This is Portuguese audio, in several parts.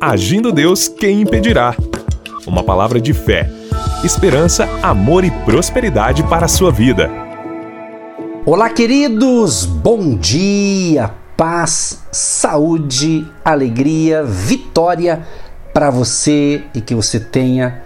Agindo Deus, quem impedirá? Uma palavra de fé, esperança, amor e prosperidade para a sua vida. Olá, queridos! Bom dia, paz, saúde, alegria, vitória para você e que você tenha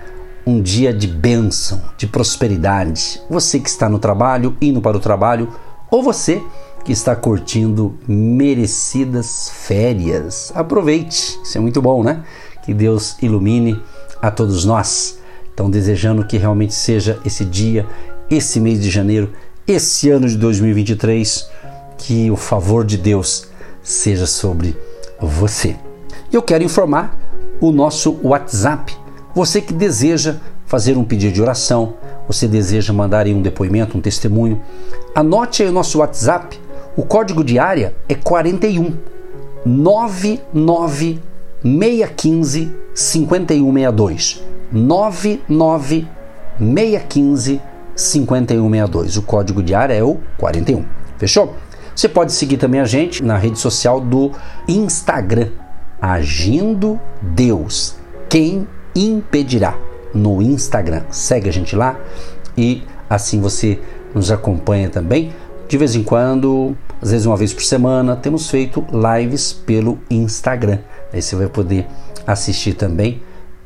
um dia de bênção, de prosperidade. Você que está no trabalho, indo para o trabalho, ou você que está curtindo merecidas férias. Aproveite, isso é muito bom, né? Que Deus ilumine a todos nós. Então, desejando que realmente seja esse dia, esse mês de janeiro, esse ano de 2023, que o favor de Deus seja sobre você. Eu quero informar o nosso WhatsApp. Você que deseja fazer um pedido de oração, você deseja mandar aí um depoimento, um testemunho, anote aí o nosso WhatsApp o código de área é 41 99615 5162. 99615 5162. O código de área é o 41. Fechou? Você pode seguir também a gente na rede social do Instagram, Agindo Deus. Quem impedirá? No Instagram. Segue a gente lá e assim você nos acompanha também de vez em quando, às vezes uma vez por semana, temos feito lives pelo Instagram. Aí você vai poder assistir também.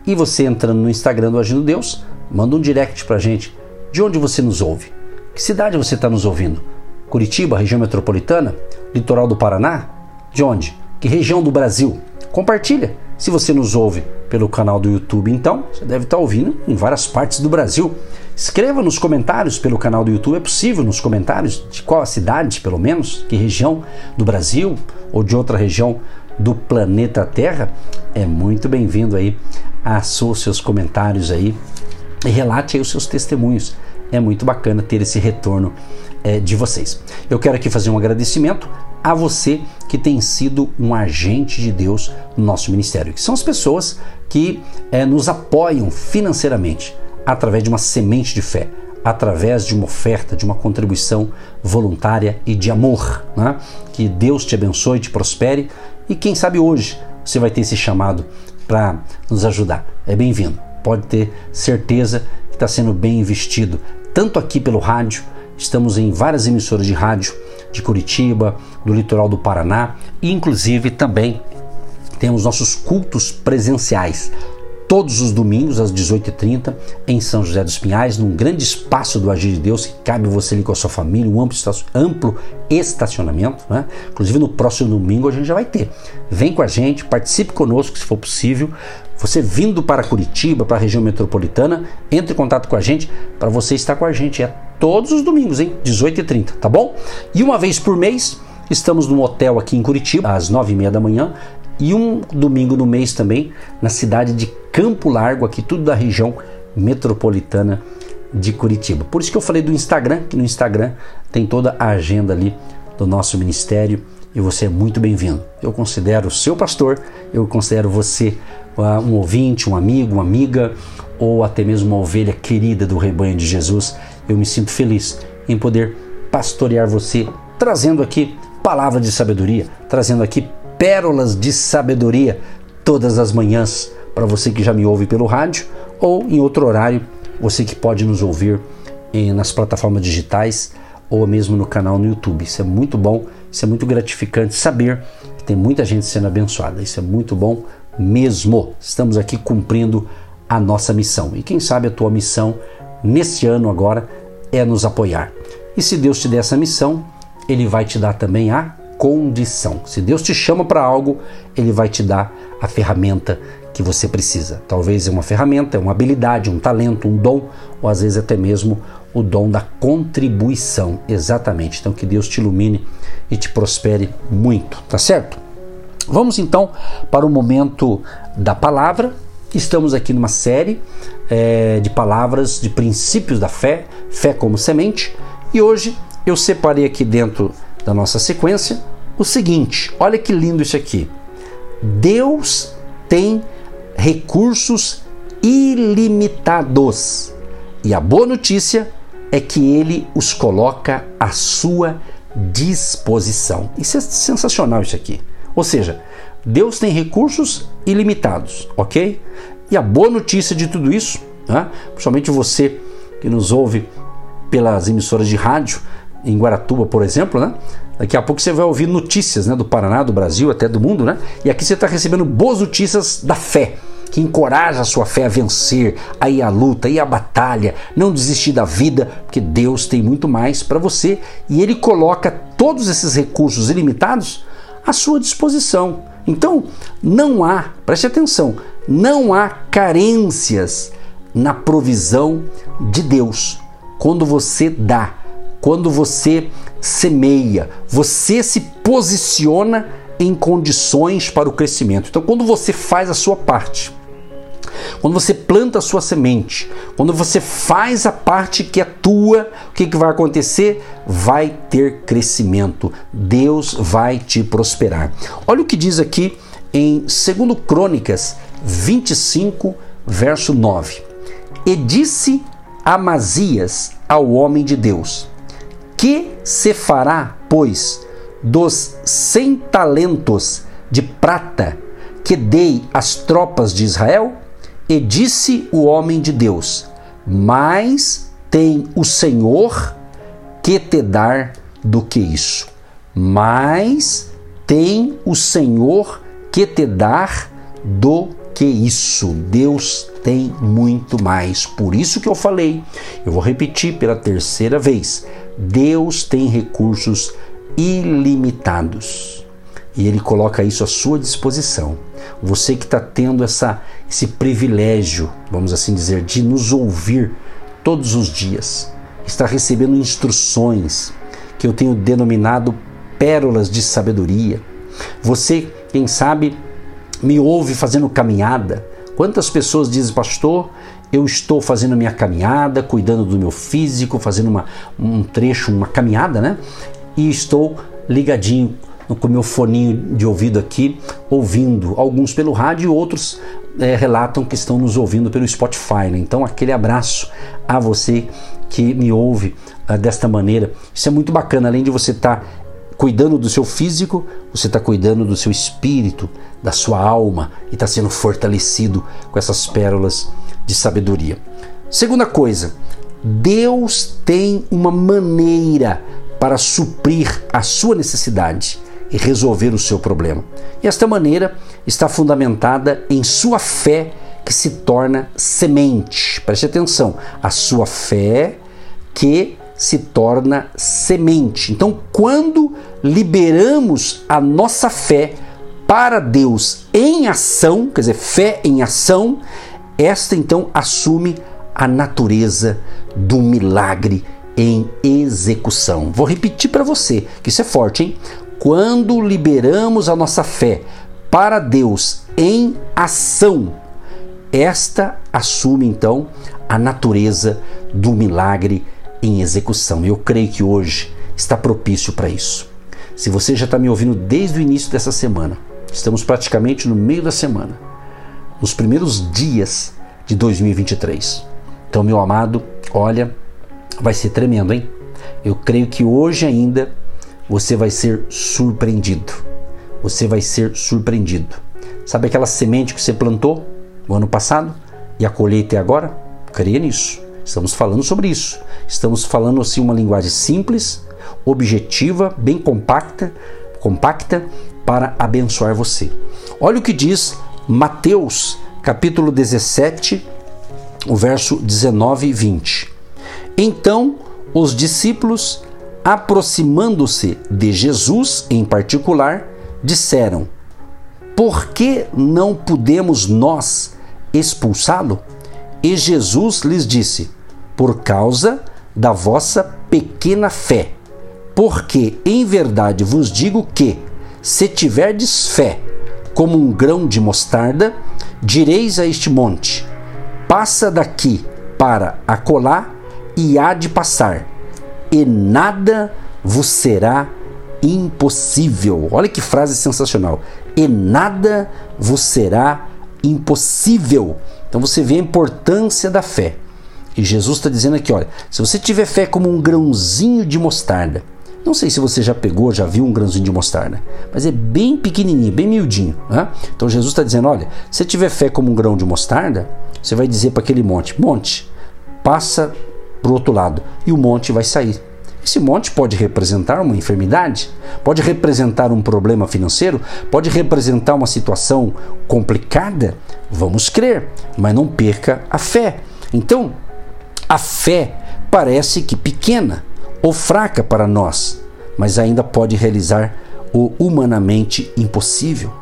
E você entrando no Instagram do Agindo Deus, manda um direct pra gente. De onde você nos ouve? Que cidade você está nos ouvindo? Curitiba, região metropolitana? Litoral do Paraná? De onde? Que região do Brasil? Compartilha. Se você nos ouve pelo canal do YouTube, então, você deve estar ouvindo em várias partes do Brasil. Escreva nos comentários pelo canal do YouTube, é possível nos comentários de qual a cidade, pelo menos, que região do Brasil ou de outra região do planeta Terra. É muito bem-vindo aí a seus comentários aí e relate aí os seus testemunhos. É muito bacana ter esse retorno é, de vocês. Eu quero aqui fazer um agradecimento a você que tem sido um agente de Deus no nosso ministério, que são as pessoas que é, nos apoiam financeiramente através de uma semente de fé, através de uma oferta, de uma contribuição voluntária e de amor. Né? Que Deus te abençoe, te prospere e quem sabe hoje você vai ter esse chamado para nos ajudar. É bem-vindo. Pode ter certeza que está sendo bem investido, tanto aqui pelo rádio, estamos em várias emissoras de rádio de Curitiba, do litoral do Paraná e inclusive também temos nossos cultos presenciais todos os domingos às 18h30 em São José dos Pinhais, num grande espaço do Agir de Deus que cabe você ali com a sua família, um amplo estacionamento. Né? Inclusive no próximo domingo a gente já vai ter. Vem com a gente, participe conosco se for possível. Você vindo para Curitiba, para a região metropolitana, entre em contato com a gente para você estar com a gente. É todos os domingos, hein? 18h30, tá bom? E uma vez por mês Estamos num hotel aqui em Curitiba, às nove e meia da manhã, e um domingo no mês também na cidade de Campo Largo, aqui tudo da região metropolitana de Curitiba. Por isso que eu falei do Instagram, que no Instagram tem toda a agenda ali do nosso ministério e você é muito bem-vindo. Eu considero o seu pastor, eu considero você uh, um ouvinte, um amigo, uma amiga ou até mesmo uma ovelha querida do rebanho de Jesus. Eu me sinto feliz em poder pastorear você, trazendo aqui palavra de sabedoria, trazendo aqui pérolas de sabedoria todas as manhãs para você que já me ouve pelo rádio ou em outro horário, você que pode nos ouvir em, nas plataformas digitais ou mesmo no canal no YouTube. Isso é muito bom, isso é muito gratificante saber que tem muita gente sendo abençoada. Isso é muito bom mesmo. Estamos aqui cumprindo a nossa missão. E quem sabe a tua missão nesse ano agora é nos apoiar. E se Deus te der essa missão, ele vai te dar também a condição. Se Deus te chama para algo, Ele vai te dar a ferramenta que você precisa. Talvez é uma ferramenta, é uma habilidade, um talento, um dom, ou às vezes até mesmo o dom da contribuição. Exatamente. Então que Deus te ilumine e te prospere muito, tá certo? Vamos então para o momento da palavra. Estamos aqui numa série é, de palavras, de princípios da fé, fé como semente, e hoje eu separei aqui dentro da nossa sequência o seguinte: olha que lindo isso aqui. Deus tem recursos ilimitados. E a boa notícia é que ele os coloca à sua disposição. Isso é sensacional isso aqui. Ou seja, Deus tem recursos ilimitados, ok? E a boa notícia de tudo isso, né? principalmente você que nos ouve pelas emissoras de rádio, em Guaratuba, por exemplo, né? Daqui a pouco você vai ouvir notícias né, do Paraná, do Brasil, até do mundo, né? E aqui você está recebendo boas notícias da fé, que encoraja a sua fé a vencer, a ir à luta, a ir à batalha, não desistir da vida, porque Deus tem muito mais para você e Ele coloca todos esses recursos ilimitados à sua disposição. Então, não há, preste atenção, não há carências na provisão de Deus. Quando você dá, quando você semeia, você se posiciona em condições para o crescimento. Então, quando você faz a sua parte, quando você planta a sua semente, quando você faz a parte que é tua, o que, que vai acontecer? Vai ter crescimento. Deus vai te prosperar. Olha o que diz aqui em 2 Crônicas 25, verso 9. E disse Amazias ao homem de Deus: Que se fará, pois, dos cem talentos de prata que dei às tropas de Israel? E disse o homem de Deus: Mais tem o Senhor que te dar do que isso. Mais tem o Senhor que te dar do que isso. Deus tem muito mais. Por isso que eu falei, eu vou repetir pela terceira vez: Deus tem recursos ilimitados. E Ele coloca isso à sua disposição. Você que está tendo essa, esse privilégio, vamos assim dizer, de nos ouvir todos os dias, está recebendo instruções que eu tenho denominado pérolas de sabedoria. Você, quem sabe, me ouve fazendo caminhada. Quantas pessoas dizem, pastor, eu estou fazendo minha caminhada, cuidando do meu físico, fazendo uma, um trecho, uma caminhada, né? E estou ligadinho com meu foninho de ouvido aqui, ouvindo, alguns pelo rádio e outros é, relatam que estão nos ouvindo pelo Spotify. Né? Então, aquele abraço a você que me ouve uh, desta maneira. Isso é muito bacana, além de você estar tá cuidando do seu físico, você está cuidando do seu espírito, da sua alma e está sendo fortalecido com essas pérolas de sabedoria. Segunda coisa, Deus tem uma maneira para suprir a sua necessidade e resolver o seu problema. E esta maneira está fundamentada em sua fé que se torna semente. Preste atenção, a sua fé que se torna semente. Então, quando liberamos a nossa fé para Deus em ação, quer dizer, fé em ação, esta então assume a natureza do milagre em execução. Vou repetir para você, que isso é forte, hein? Quando liberamos a nossa fé para Deus em ação, esta assume então a natureza do milagre em execução. Eu creio que hoje está propício para isso. Se você já está me ouvindo desde o início dessa semana, estamos praticamente no meio da semana, nos primeiros dias de 2023. Então, meu amado, olha, vai ser tremendo, hein? Eu creio que hoje ainda você vai ser surpreendido. Você vai ser surpreendido. Sabe aquela semente que você plantou no ano passado e a colheita é agora? Creia nisso. Estamos falando sobre isso. Estamos falando assim uma linguagem simples, objetiva, bem compacta, compacta para abençoar você. Olha o que diz Mateus, capítulo 17, o verso 19 e 20. Então os discípulos aproximando-se de Jesus em particular, disseram: Por que não podemos nós expulsá-lo? E Jesus lhes disse: Por causa da vossa pequena fé. Porque em verdade vos digo que, se tiverdes fé como um grão de mostarda, direis a este monte: Passa daqui para acolá, e há de passar e nada vos será impossível. Olha que frase sensacional. E nada vos será impossível. Então você vê a importância da fé. E Jesus está dizendo aqui: olha, se você tiver fé como um grãozinho de mostarda, Não sei se você já pegou, já viu um grãozinho de mostarda, mas é bem pequenininho, bem miudinho. Né? Então Jesus está dizendo: olha, se tiver fé como um grão de mostarda, você vai dizer para aquele monte: monte, passa para o outro lado, e o monte vai sair. Esse monte pode representar uma enfermidade, pode representar um problema financeiro, pode representar uma situação complicada. Vamos crer, mas não perca a fé. Então, a fé parece que pequena ou fraca para nós, mas ainda pode realizar o humanamente impossível.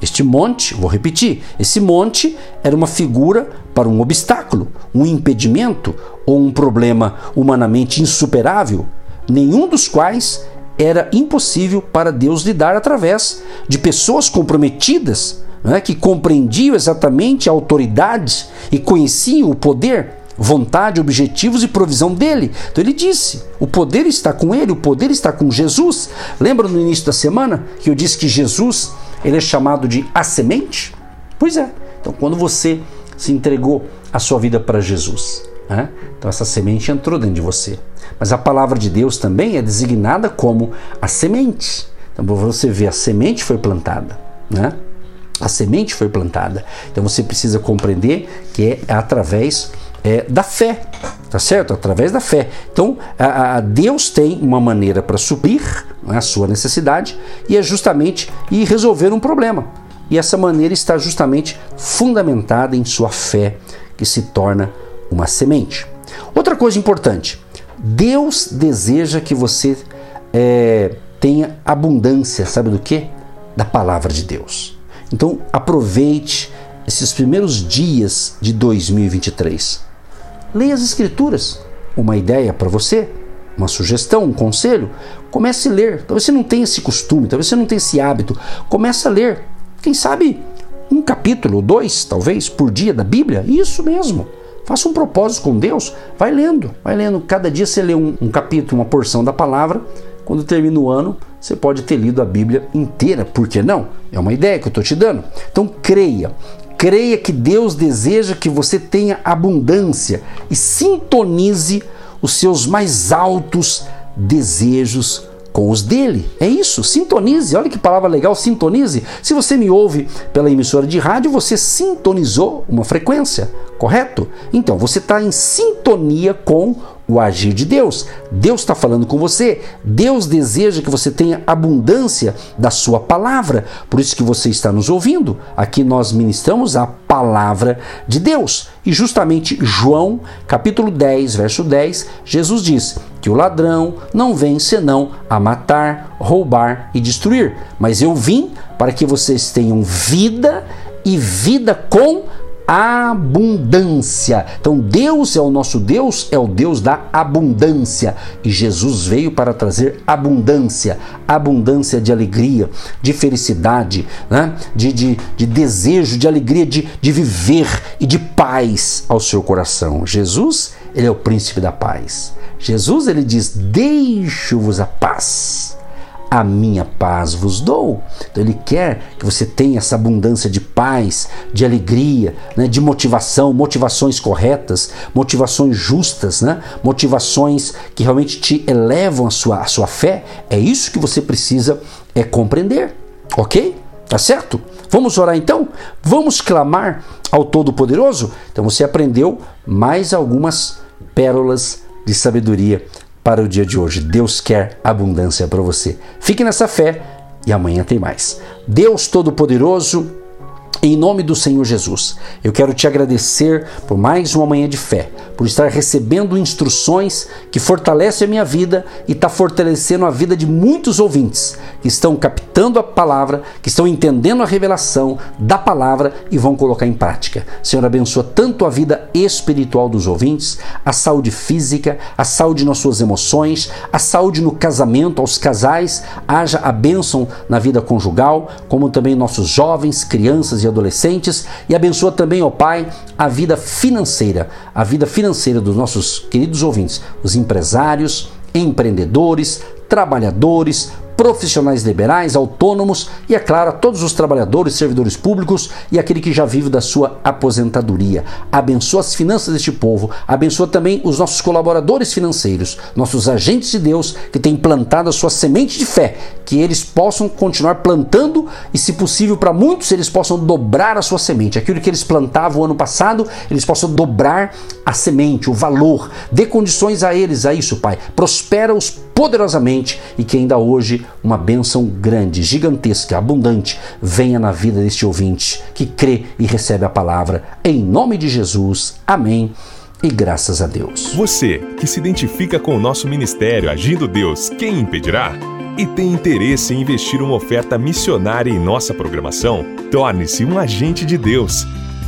Este monte, vou repetir, esse monte era uma figura para um obstáculo, um impedimento ou um problema humanamente insuperável nenhum dos quais era impossível para Deus lidar através de pessoas comprometidas, né, que compreendiam exatamente a autoridade e conheciam o poder, vontade, objetivos e provisão dele. Então ele disse: o poder está com ele, o poder está com Jesus. Lembra no início da semana que eu disse que Jesus ele é chamado de a semente? Pois é. Então quando você se entregou a sua vida para Jesus, né, então essa semente entrou dentro de você. Mas a palavra de Deus também é designada como a semente. Então você vê, a semente foi plantada, né? A semente foi plantada. Então você precisa compreender que é através é, da fé, tá certo? Através da fé. Então a, a Deus tem uma maneira para suprir né, a sua necessidade e é justamente ir resolver um problema. E essa maneira está justamente fundamentada em sua fé, que se torna uma semente. Outra coisa importante: Deus deseja que você é, tenha abundância, sabe do que? Da palavra de Deus. Então aproveite esses primeiros dias de 2023. Leia as Escrituras. Uma ideia para você, uma sugestão, um conselho, comece a ler. Talvez você não tenha esse costume, talvez você não tenha esse hábito. Comece a ler. Quem sabe um capítulo, dois, talvez, por dia da Bíblia? Isso mesmo. Faça um propósito com Deus, vai lendo, vai lendo. Cada dia você lê um, um capítulo, uma porção da palavra. Quando termina o ano, você pode ter lido a Bíblia inteira. Por que não? É uma ideia que eu estou te dando. Então creia. Creia que Deus deseja que você tenha abundância e sintonize os seus mais altos desejos com os dele. É isso, sintonize. Olha que palavra legal, sintonize. Se você me ouve pela emissora de rádio, você sintonizou uma frequência, correto? Então você está em sintonia com o agir de Deus. Deus está falando com você. Deus deseja que você tenha abundância da sua palavra. Por isso que você está nos ouvindo. Aqui nós ministramos a palavra de Deus. E justamente João, capítulo 10, verso 10, Jesus diz que o ladrão não vem senão a matar, roubar e destruir. Mas eu vim para que vocês tenham vida e vida com abundância. Então, Deus é o nosso Deus, é o Deus da abundância. E Jesus veio para trazer abundância abundância de alegria, de felicidade, né? de, de, de desejo, de alegria, de, de viver e de paz ao seu coração. Jesus, ele é o príncipe da paz. Jesus, ele diz: Deixo-vos a paz a minha paz vos dou. Então ele quer que você tenha essa abundância de paz, de alegria, né, de motivação, motivações corretas, motivações justas, né, motivações que realmente te elevam a sua, a sua fé. É isso que você precisa é compreender, ok? Tá certo? Vamos orar então? Vamos clamar ao Todo-Poderoso? Então você aprendeu mais algumas pérolas de sabedoria para o dia de hoje. Deus quer abundância para você. Fique nessa fé e amanhã tem mais. Deus Todo-Poderoso, em nome do Senhor Jesus, eu quero te agradecer por mais uma manhã de fé, por estar recebendo instruções que fortalecem a minha vida e está fortalecendo a vida de muitos ouvintes que estão captando a palavra, que estão entendendo a revelação da palavra e vão colocar em prática. Senhor, abençoa tanto a vida espiritual dos ouvintes, a saúde física, a saúde nas suas emoções, a saúde no casamento, aos casais, haja a bênção na vida conjugal, como também nossos jovens, crianças e adolescentes e abençoa também, ó Pai, a vida financeira, a vida financeira dos nossos queridos ouvintes, os empresários, empreendedores, trabalhadores, profissionais liberais, autônomos e, é claro, a todos os trabalhadores, servidores públicos e aquele que já vive da sua aposentadoria. Abençoa as finanças deste povo, abençoa também os nossos colaboradores financeiros, nossos agentes de Deus que têm plantado a sua semente de fé, que eles possam continuar plantando e, se possível, para muitos eles possam dobrar a sua semente. Aquilo que eles plantavam ano passado, eles possam dobrar a semente, o valor. Dê condições a eles a isso, Pai. Prospera-os poderosamente e que ainda hoje uma bênção grande, gigantesca, abundante venha na vida deste ouvinte que crê e recebe a palavra. Em nome de Jesus. Amém. E graças a Deus. Você que se identifica com o nosso ministério Agindo Deus, quem impedirá? E tem interesse em investir uma oferta missionária em nossa programação? Torne-se um agente de Deus